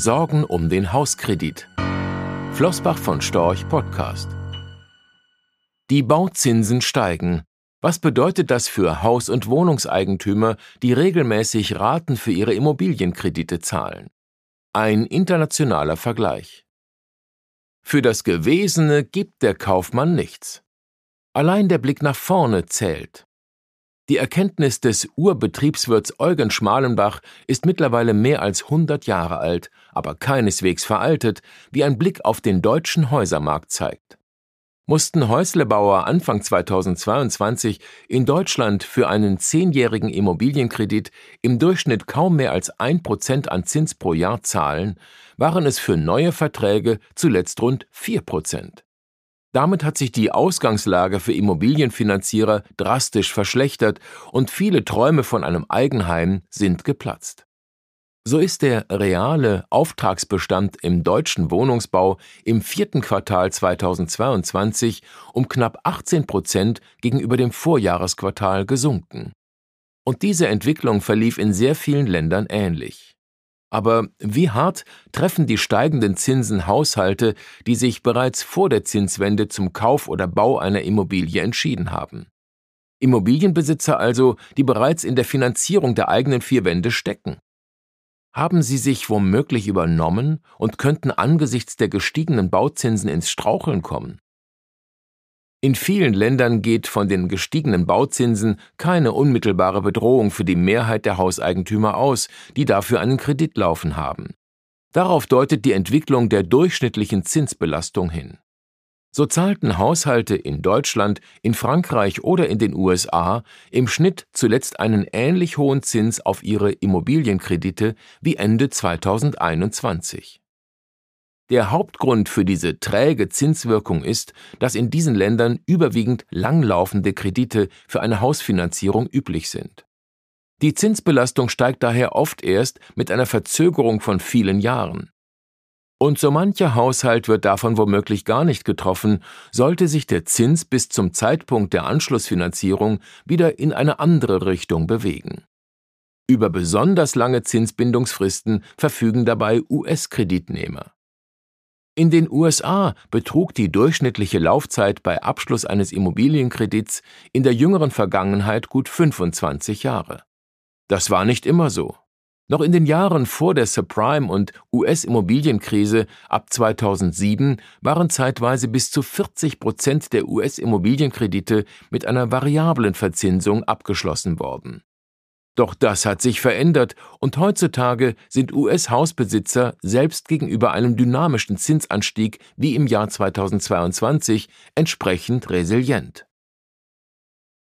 Sorgen um den Hauskredit. Flossbach von Storch Podcast. Die Bauzinsen steigen. Was bedeutet das für Haus- und Wohnungseigentümer, die regelmäßig Raten für ihre Immobilienkredite zahlen? Ein internationaler Vergleich. Für das Gewesene gibt der Kaufmann nichts. Allein der Blick nach vorne zählt. Die Erkenntnis des Urbetriebswirts Eugen Schmalenbach ist mittlerweile mehr als 100 Jahre alt, aber keineswegs veraltet, wie ein Blick auf den deutschen Häusermarkt zeigt. Mussten Häuslebauer Anfang 2022 in Deutschland für einen zehnjährigen Immobilienkredit im Durchschnitt kaum mehr als ein Prozent an Zins pro Jahr zahlen, waren es für neue Verträge zuletzt rund vier Prozent. Damit hat sich die Ausgangslage für Immobilienfinanzierer drastisch verschlechtert und viele Träume von einem Eigenheim sind geplatzt. So ist der reale Auftragsbestand im deutschen Wohnungsbau im vierten Quartal 2022 um knapp 18 Prozent gegenüber dem Vorjahresquartal gesunken. Und diese Entwicklung verlief in sehr vielen Ländern ähnlich. Aber wie hart treffen die steigenden Zinsen Haushalte, die sich bereits vor der Zinswende zum Kauf oder Bau einer Immobilie entschieden haben? Immobilienbesitzer also, die bereits in der Finanzierung der eigenen vier Wände stecken. Haben sie sich womöglich übernommen und könnten angesichts der gestiegenen Bauzinsen ins Straucheln kommen? In vielen Ländern geht von den gestiegenen Bauzinsen keine unmittelbare Bedrohung für die Mehrheit der Hauseigentümer aus, die dafür einen Kredit laufen haben. Darauf deutet die Entwicklung der durchschnittlichen Zinsbelastung hin. So zahlten Haushalte in Deutschland, in Frankreich oder in den USA im Schnitt zuletzt einen ähnlich hohen Zins auf ihre Immobilienkredite wie Ende 2021. Der Hauptgrund für diese träge Zinswirkung ist, dass in diesen Ländern überwiegend langlaufende Kredite für eine Hausfinanzierung üblich sind. Die Zinsbelastung steigt daher oft erst mit einer Verzögerung von vielen Jahren. Und so mancher Haushalt wird davon womöglich gar nicht getroffen, sollte sich der Zins bis zum Zeitpunkt der Anschlussfinanzierung wieder in eine andere Richtung bewegen. Über besonders lange Zinsbindungsfristen verfügen dabei US-Kreditnehmer. In den USA betrug die durchschnittliche Laufzeit bei Abschluss eines Immobilienkredits in der jüngeren Vergangenheit gut 25 Jahre. Das war nicht immer so. Noch in den Jahren vor der Subprime- und US-Immobilienkrise ab 2007 waren zeitweise bis zu 40 Prozent der US-Immobilienkredite mit einer variablen Verzinsung abgeschlossen worden. Doch das hat sich verändert und heutzutage sind US-Hausbesitzer selbst gegenüber einem dynamischen Zinsanstieg wie im Jahr 2022 entsprechend resilient.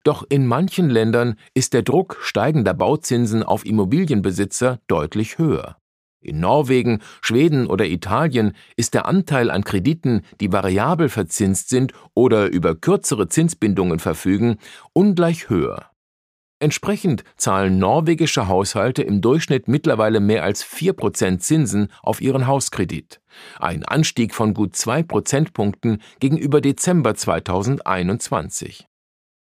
Doch in manchen Ländern ist der Druck steigender Bauzinsen auf Immobilienbesitzer deutlich höher. In Norwegen, Schweden oder Italien ist der Anteil an Krediten, die variabel verzinst sind oder über kürzere Zinsbindungen verfügen, ungleich höher. Entsprechend zahlen norwegische Haushalte im Durchschnitt mittlerweile mehr als 4% Zinsen auf ihren Hauskredit. Ein Anstieg von gut zwei Prozentpunkten gegenüber Dezember 2021.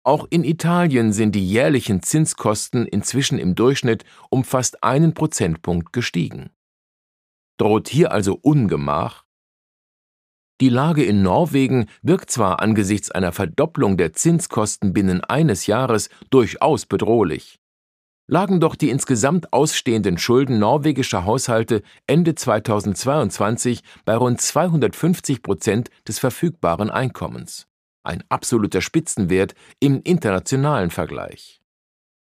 Auch in Italien sind die jährlichen Zinskosten inzwischen im Durchschnitt um fast einen Prozentpunkt gestiegen. Droht hier also Ungemach? Die Lage in Norwegen wirkt zwar angesichts einer Verdopplung der Zinskosten binnen eines Jahres durchaus bedrohlich. Lagen doch die insgesamt ausstehenden Schulden norwegischer Haushalte Ende 2022 bei rund 250 Prozent des verfügbaren Einkommens. Ein absoluter Spitzenwert im internationalen Vergleich.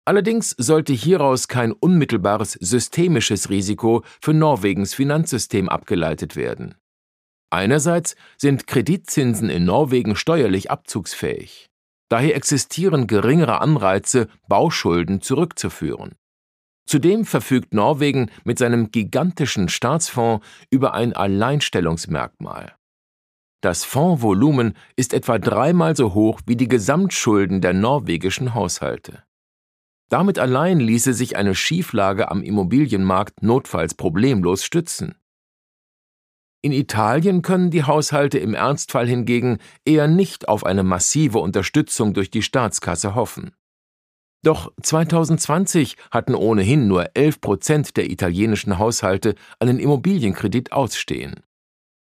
Allerdings sollte hieraus kein unmittelbares systemisches Risiko für Norwegens Finanzsystem abgeleitet werden. Einerseits sind Kreditzinsen in Norwegen steuerlich abzugsfähig. Daher existieren geringere Anreize, Bauschulden zurückzuführen. Zudem verfügt Norwegen mit seinem gigantischen Staatsfonds über ein Alleinstellungsmerkmal. Das Fondsvolumen ist etwa dreimal so hoch wie die Gesamtschulden der norwegischen Haushalte. Damit allein ließe sich eine Schieflage am Immobilienmarkt notfalls problemlos stützen. In Italien können die Haushalte im Ernstfall hingegen eher nicht auf eine massive Unterstützung durch die Staatskasse hoffen. Doch 2020 hatten ohnehin nur 11 Prozent der italienischen Haushalte einen Immobilienkredit ausstehen.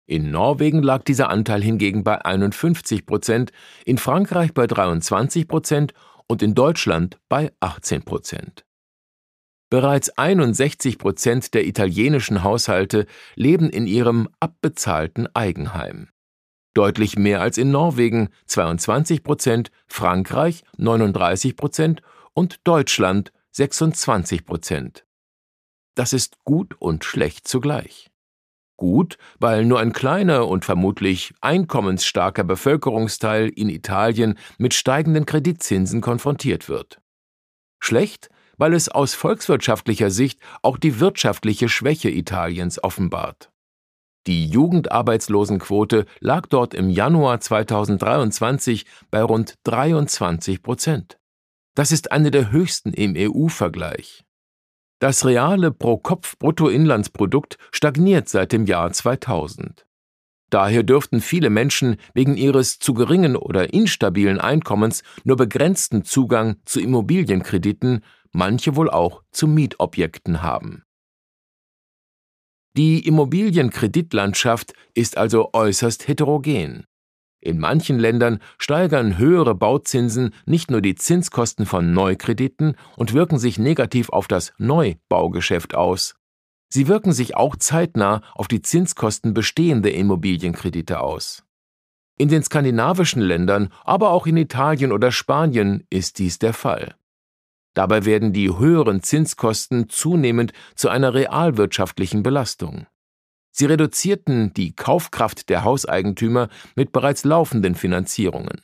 In Norwegen lag dieser Anteil hingegen bei 51 Prozent, in Frankreich bei 23 Prozent und in Deutschland bei 18 Prozent. Bereits 61 Prozent der italienischen Haushalte leben in ihrem abbezahlten Eigenheim. Deutlich mehr als in Norwegen 22 Prozent, Frankreich 39 Prozent und Deutschland 26 Prozent. Das ist gut und schlecht zugleich. Gut, weil nur ein kleiner und vermutlich einkommensstarker Bevölkerungsteil in Italien mit steigenden Kreditzinsen konfrontiert wird. Schlecht, weil es aus volkswirtschaftlicher Sicht auch die wirtschaftliche Schwäche Italiens offenbart. Die Jugendarbeitslosenquote lag dort im Januar 2023 bei rund 23 Prozent. Das ist eine der höchsten im EU-Vergleich. Das reale Pro-Kopf-Bruttoinlandsprodukt stagniert seit dem Jahr 2000. Daher dürften viele Menschen wegen ihres zu geringen oder instabilen Einkommens nur begrenzten Zugang zu Immobilienkrediten manche wohl auch zu Mietobjekten haben. Die Immobilienkreditlandschaft ist also äußerst heterogen. In manchen Ländern steigern höhere Bauzinsen nicht nur die Zinskosten von Neukrediten und wirken sich negativ auf das Neubaugeschäft aus. Sie wirken sich auch zeitnah auf die Zinskosten bestehender Immobilienkredite aus. In den skandinavischen Ländern, aber auch in Italien oder Spanien ist dies der Fall. Dabei werden die höheren Zinskosten zunehmend zu einer realwirtschaftlichen Belastung. Sie reduzierten die Kaufkraft der Hauseigentümer mit bereits laufenden Finanzierungen.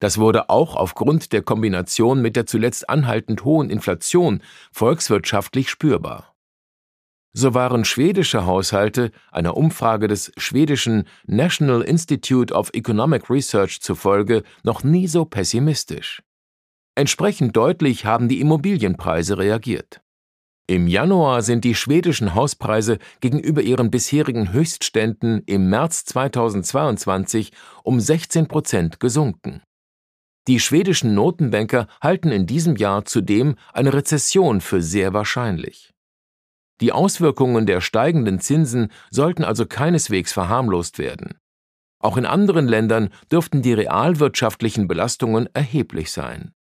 Das wurde auch aufgrund der Kombination mit der zuletzt anhaltend hohen Inflation volkswirtschaftlich spürbar. So waren schwedische Haushalte einer Umfrage des schwedischen National Institute of Economic Research zufolge noch nie so pessimistisch. Entsprechend deutlich haben die Immobilienpreise reagiert. Im Januar sind die schwedischen Hauspreise gegenüber ihren bisherigen Höchstständen im März 2022 um 16 Prozent gesunken. Die schwedischen Notenbanker halten in diesem Jahr zudem eine Rezession für sehr wahrscheinlich. Die Auswirkungen der steigenden Zinsen sollten also keineswegs verharmlost werden. Auch in anderen Ländern dürften die realwirtschaftlichen Belastungen erheblich sein.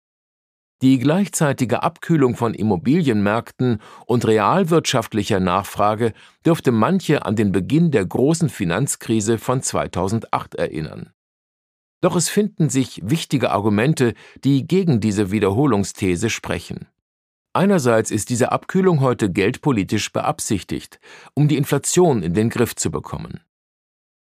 Die gleichzeitige Abkühlung von Immobilienmärkten und realwirtschaftlicher Nachfrage dürfte manche an den Beginn der großen Finanzkrise von 2008 erinnern. Doch es finden sich wichtige Argumente, die gegen diese Wiederholungsthese sprechen. Einerseits ist diese Abkühlung heute geldpolitisch beabsichtigt, um die Inflation in den Griff zu bekommen.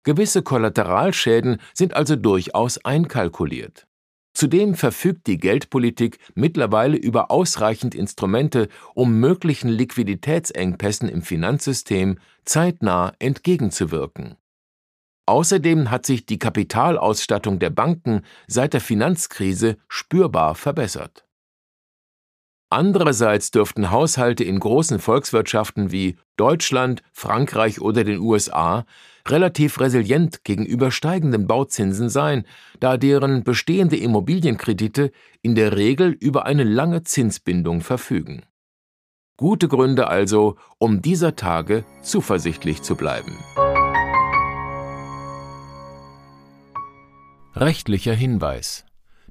Gewisse Kollateralschäden sind also durchaus einkalkuliert. Zudem verfügt die Geldpolitik mittlerweile über ausreichend Instrumente, um möglichen Liquiditätsengpässen im Finanzsystem zeitnah entgegenzuwirken. Außerdem hat sich die Kapitalausstattung der Banken seit der Finanzkrise spürbar verbessert. Andererseits dürften Haushalte in großen Volkswirtschaften wie Deutschland, Frankreich oder den USA relativ resilient gegenüber steigenden Bauzinsen sein, da deren bestehende Immobilienkredite in der Regel über eine lange Zinsbindung verfügen. Gute Gründe also, um dieser Tage zuversichtlich zu bleiben. Rechtlicher Hinweis